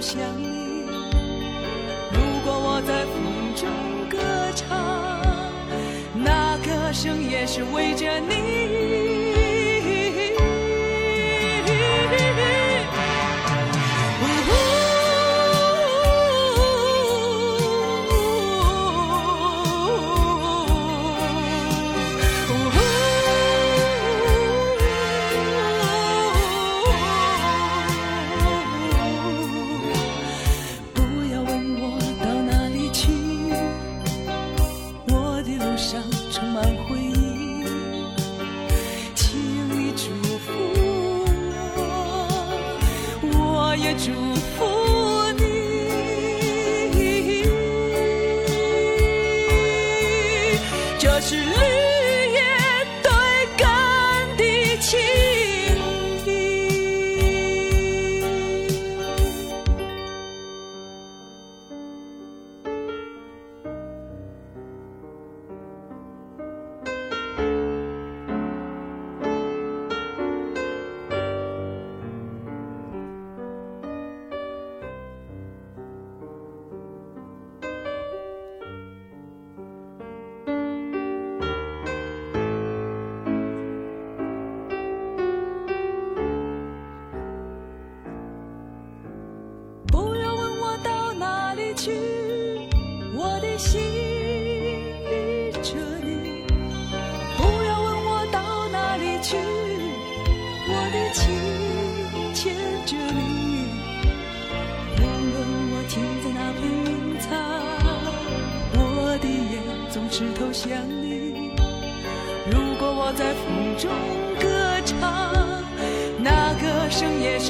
想你如果我在风中歌唱那歌声也是为着你。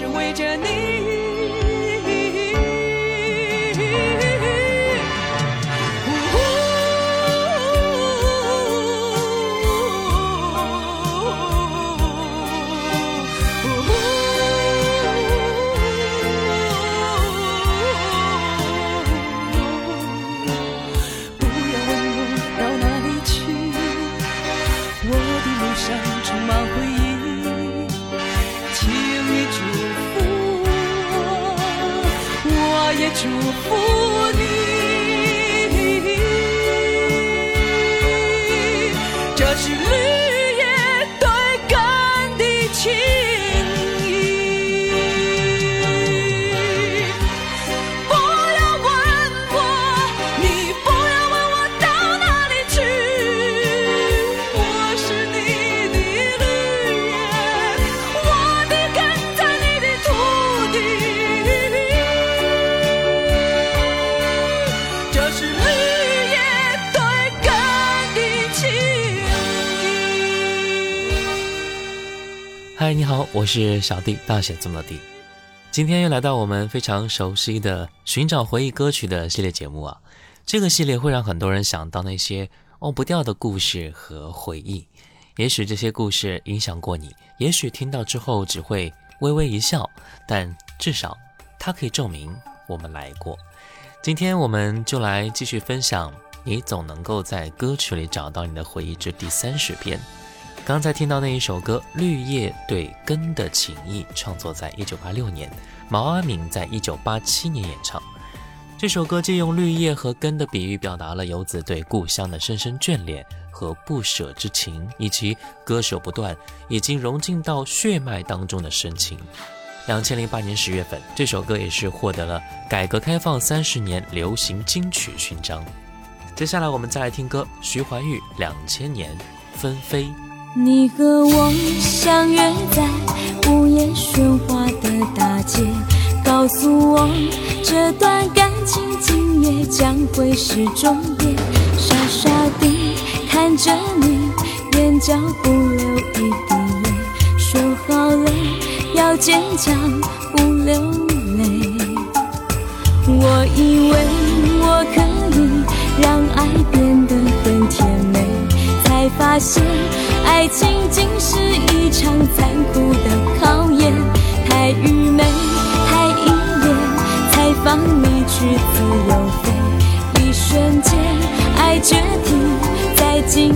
只为着你。我是小弟，大写字母的弟。今天又来到我们非常熟悉的寻找回忆歌曲的系列节目啊。这个系列会让很多人想到那些忘不掉的故事和回忆。也许这些故事影响过你，也许听到之后只会微微一笑，但至少它可以证明我们来过。今天我们就来继续分享。你总能够在歌曲里找到你的回忆之第三十篇。刚才听到那一首歌《绿叶对根的情谊》，创作在一九八六年，毛阿敏在一九八七年演唱。这首歌借用绿叶和根的比喻，表达了游子对故乡的深深眷恋和不舍之情，以及割舍不断、已经融进到血脉当中的深情。两千零八年十月份，这首歌也是获得了改革开放三十年流行金曲勋章。接下来我们再来听歌，徐怀钰《两千年纷飞》。你和我相约在午夜喧哗的大街，告诉我这段感情今夜将会是终点。傻傻地看着你，眼角不流一滴泪，说好了要坚强不流泪。我以为我可以。让爱变得很甜美，才发现爱情竟是一场残酷的考验。太愚昧，太依恋，才放你去自由飞。一瞬间，爱决堤在今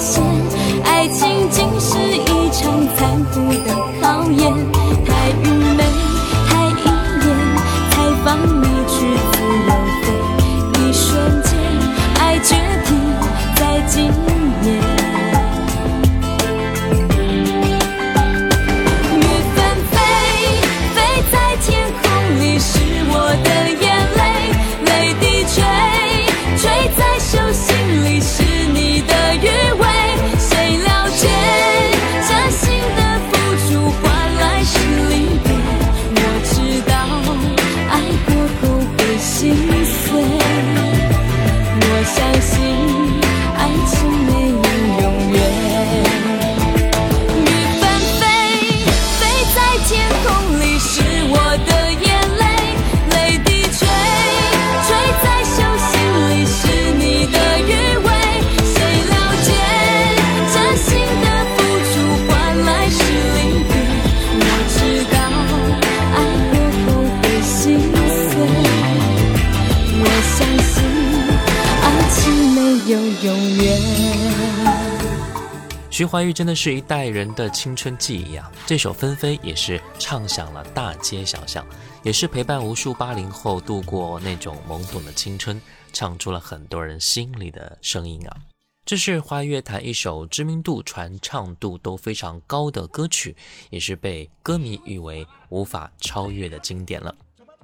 徐怀钰真的是一代人的青春记忆啊！这首《纷飞》也是唱响了大街小巷，也是陪伴无数八零后度过那种懵懂的青春，唱出了很多人心里的声音啊！这是华语乐坛一首知名度、传唱度都非常高的歌曲，也是被歌迷誉为无法超越的经典了。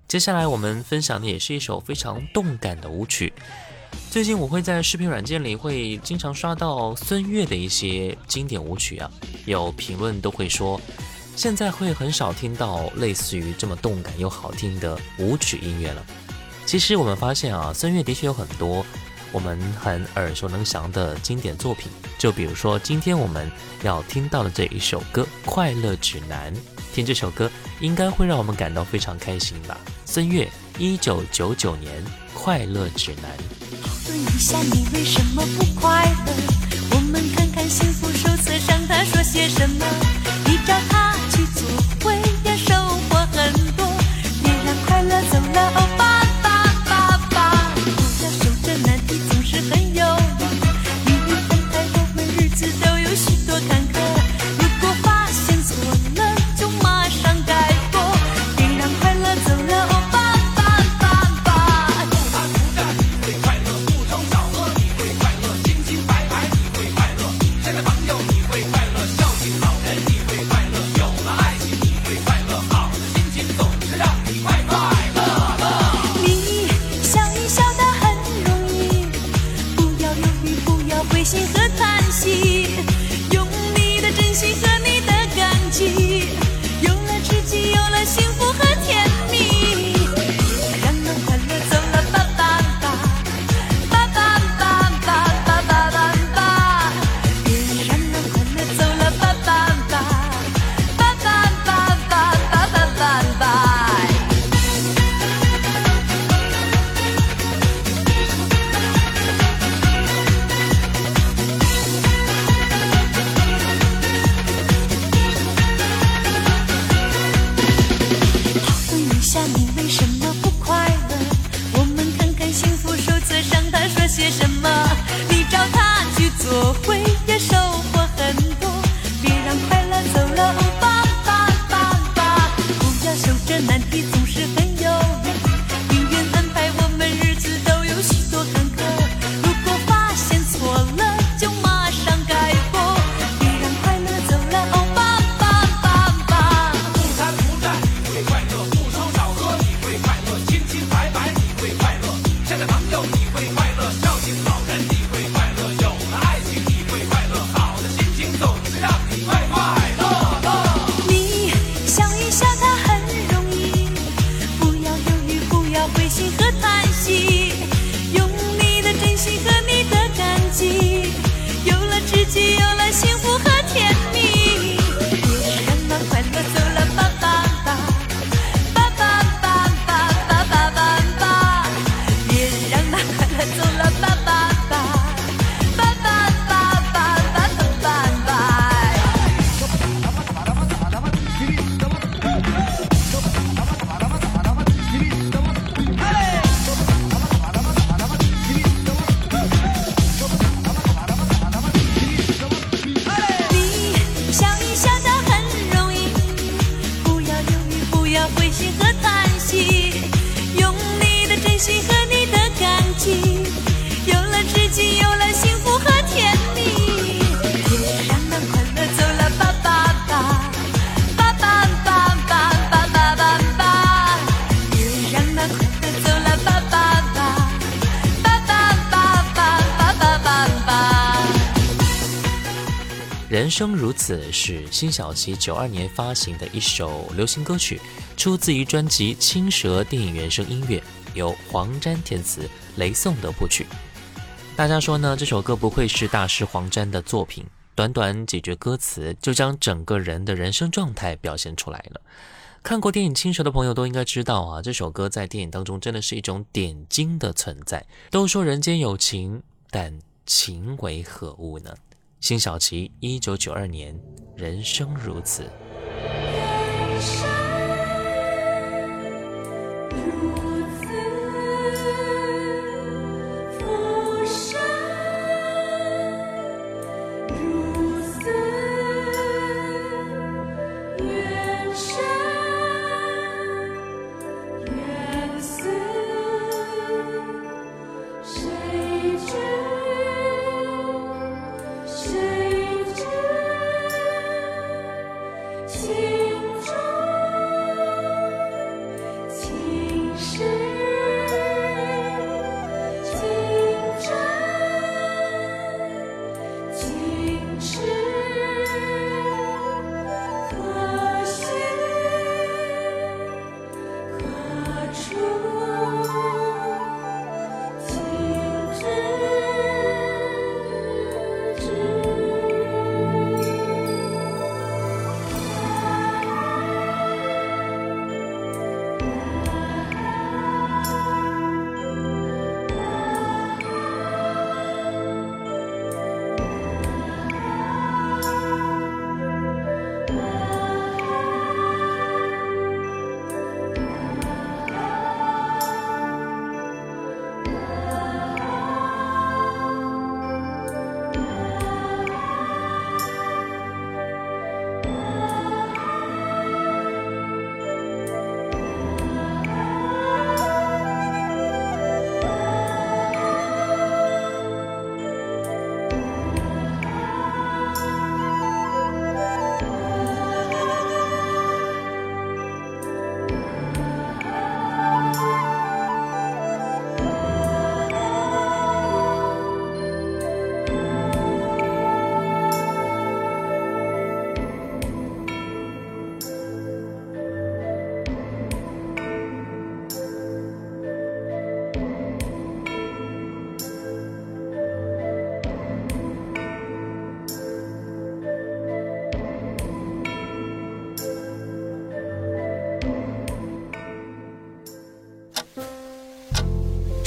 接下来我们分享的也是一首非常动感的舞曲。最近我会在视频软件里会经常刷到孙悦的一些经典舞曲啊，有评论都会说，现在会很少听到类似于这么动感又好听的舞曲音乐了。其实我们发现啊，孙悦的确有很多我们很耳熟能详的经典作品，就比如说今天我们要听到的这一首歌《快乐指南》，听这首歌应该会让我们感到非常开心吧。孙悦，一九九九年《快乐指南。讨论一下你为什么不快乐？我们看看幸福手册上它说些什么。你找他 and it's 人生如此是辛晓琪九二年发行的一首流行歌曲出自于专辑青蛇电影原声音乐由黄沾填词雷颂德谱曲。大家说呢这首歌不愧是大师黄沾的作品短短几句歌词就将整个人的人生状态表现出来了。看过电影青蛇的朋友都应该知道啊这首歌在电影当中真的是一种点睛的存在都说人间有情但情为何物呢？辛晓琪一九九二年人生如此。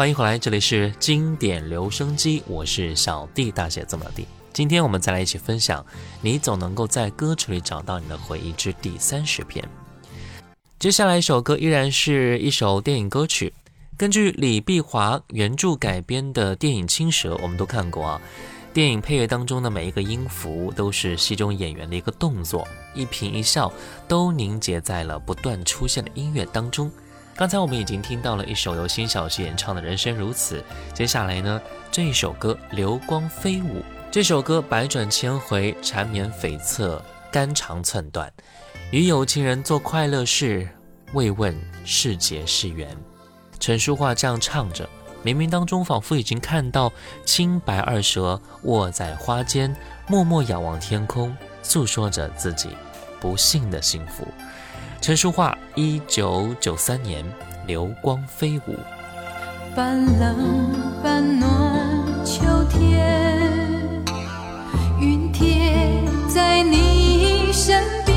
欢迎回来，这里是经典留声机，我是小弟，大写字母的弟。今天我们再来一起分享《你总能够在歌曲里找到你的回忆》之第三十篇。接下来一首歌依然是一首电影歌曲，根据李碧华原著改编的电影《青蛇》，我们都看过啊。电影配乐当中的每一个音符都是戏中演员的一个动作，一颦一笑都凝结在了不断出现的音乐当中。刚才我们已经听到了一首由辛晓琪演唱的《人生如此》，接下来呢，这一首歌《流光飞舞》。这首歌百转千回，缠绵悱恻，肝肠寸断。与有情人做快乐事，未问是劫是缘。陈淑桦这样唱着，冥冥当中仿佛已经看到青白二蛇卧在花间，默默仰望天空，诉说着自己不幸的幸福。陈淑桦，一九九三年《流光飞舞》。半冷半暖秋天，云贴在你身边，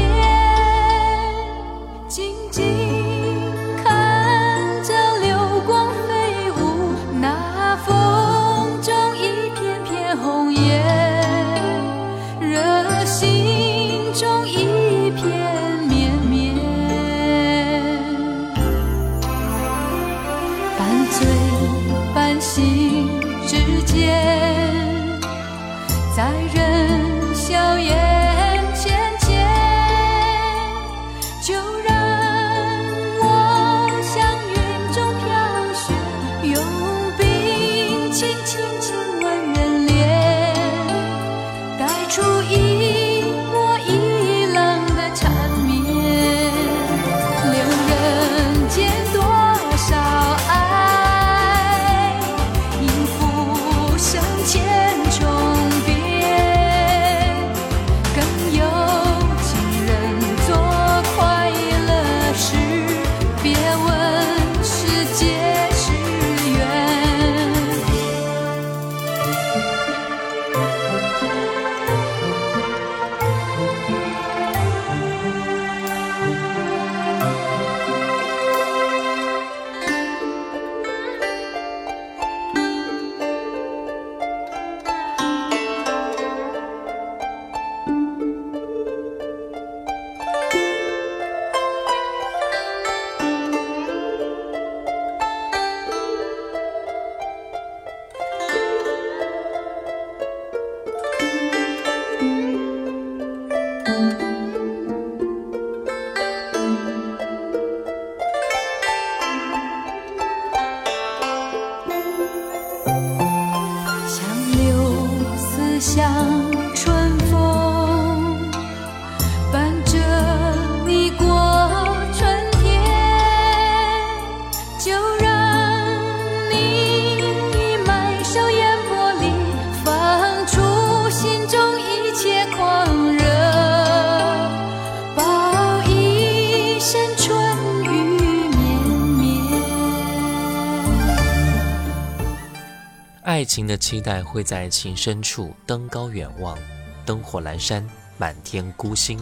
爱情的期待会在情深处登高远望，灯火阑珊，满天孤星，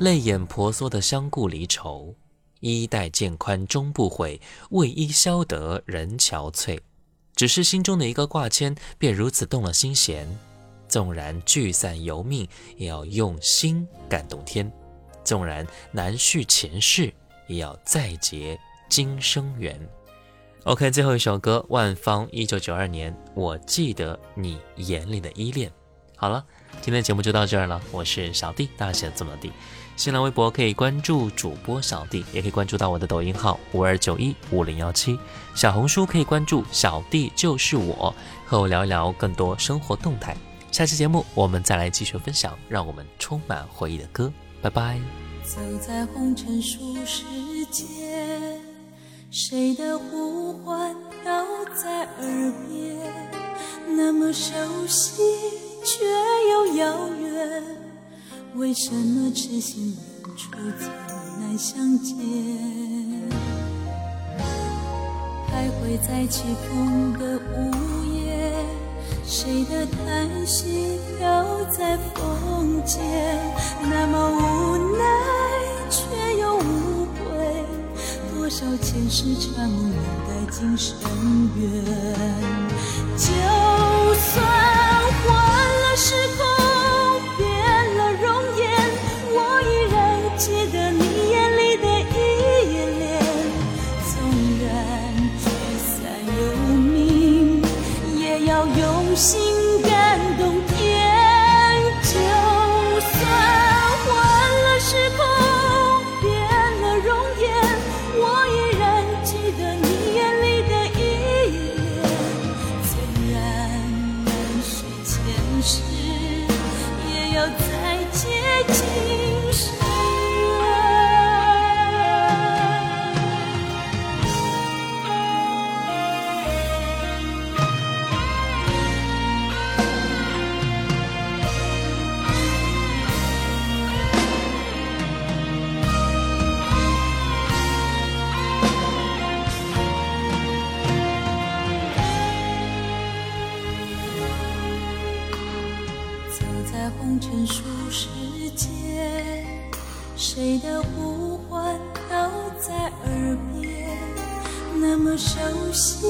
泪眼婆娑的相顾离愁。衣带渐宽终不悔，为伊消得人憔悴。只是心中的一个挂牵，便如此动了心弦。纵然聚散由命，也要用心感动天；纵然难续前世，也要再结今生缘。OK，最后一首歌，万芳，一九九二年，我记得你眼里的依恋。好了，今天的节目就到这儿了，我是小弟，大写字母 D。新浪微博可以关注主播小弟，也可以关注到我的抖音号五二九一五零幺七，小红书可以关注小弟就是我，和我聊一聊更多生活动态。下期节目我们再来继续分享，让我们充满回忆的歌。拜拜。走在红尘俗世间，谁的呼呼唤飘在耳边，那么熟悉却又遥远。为什么痴心人处总难相见？徘徊在起风的午夜，谁的叹息飘在风间，那么无奈却又无悔。多少前世缠梦等待今生熟悉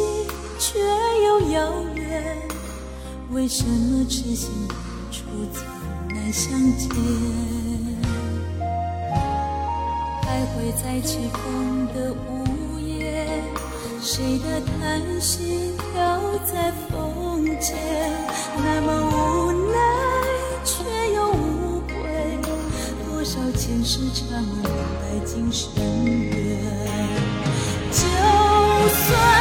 却又遥远。为什么痴心人初次难相见？徘徊在起风的午夜，谁的叹息飘在风间，那么无奈却又无悔。多少前世缠梦待今生缘，就算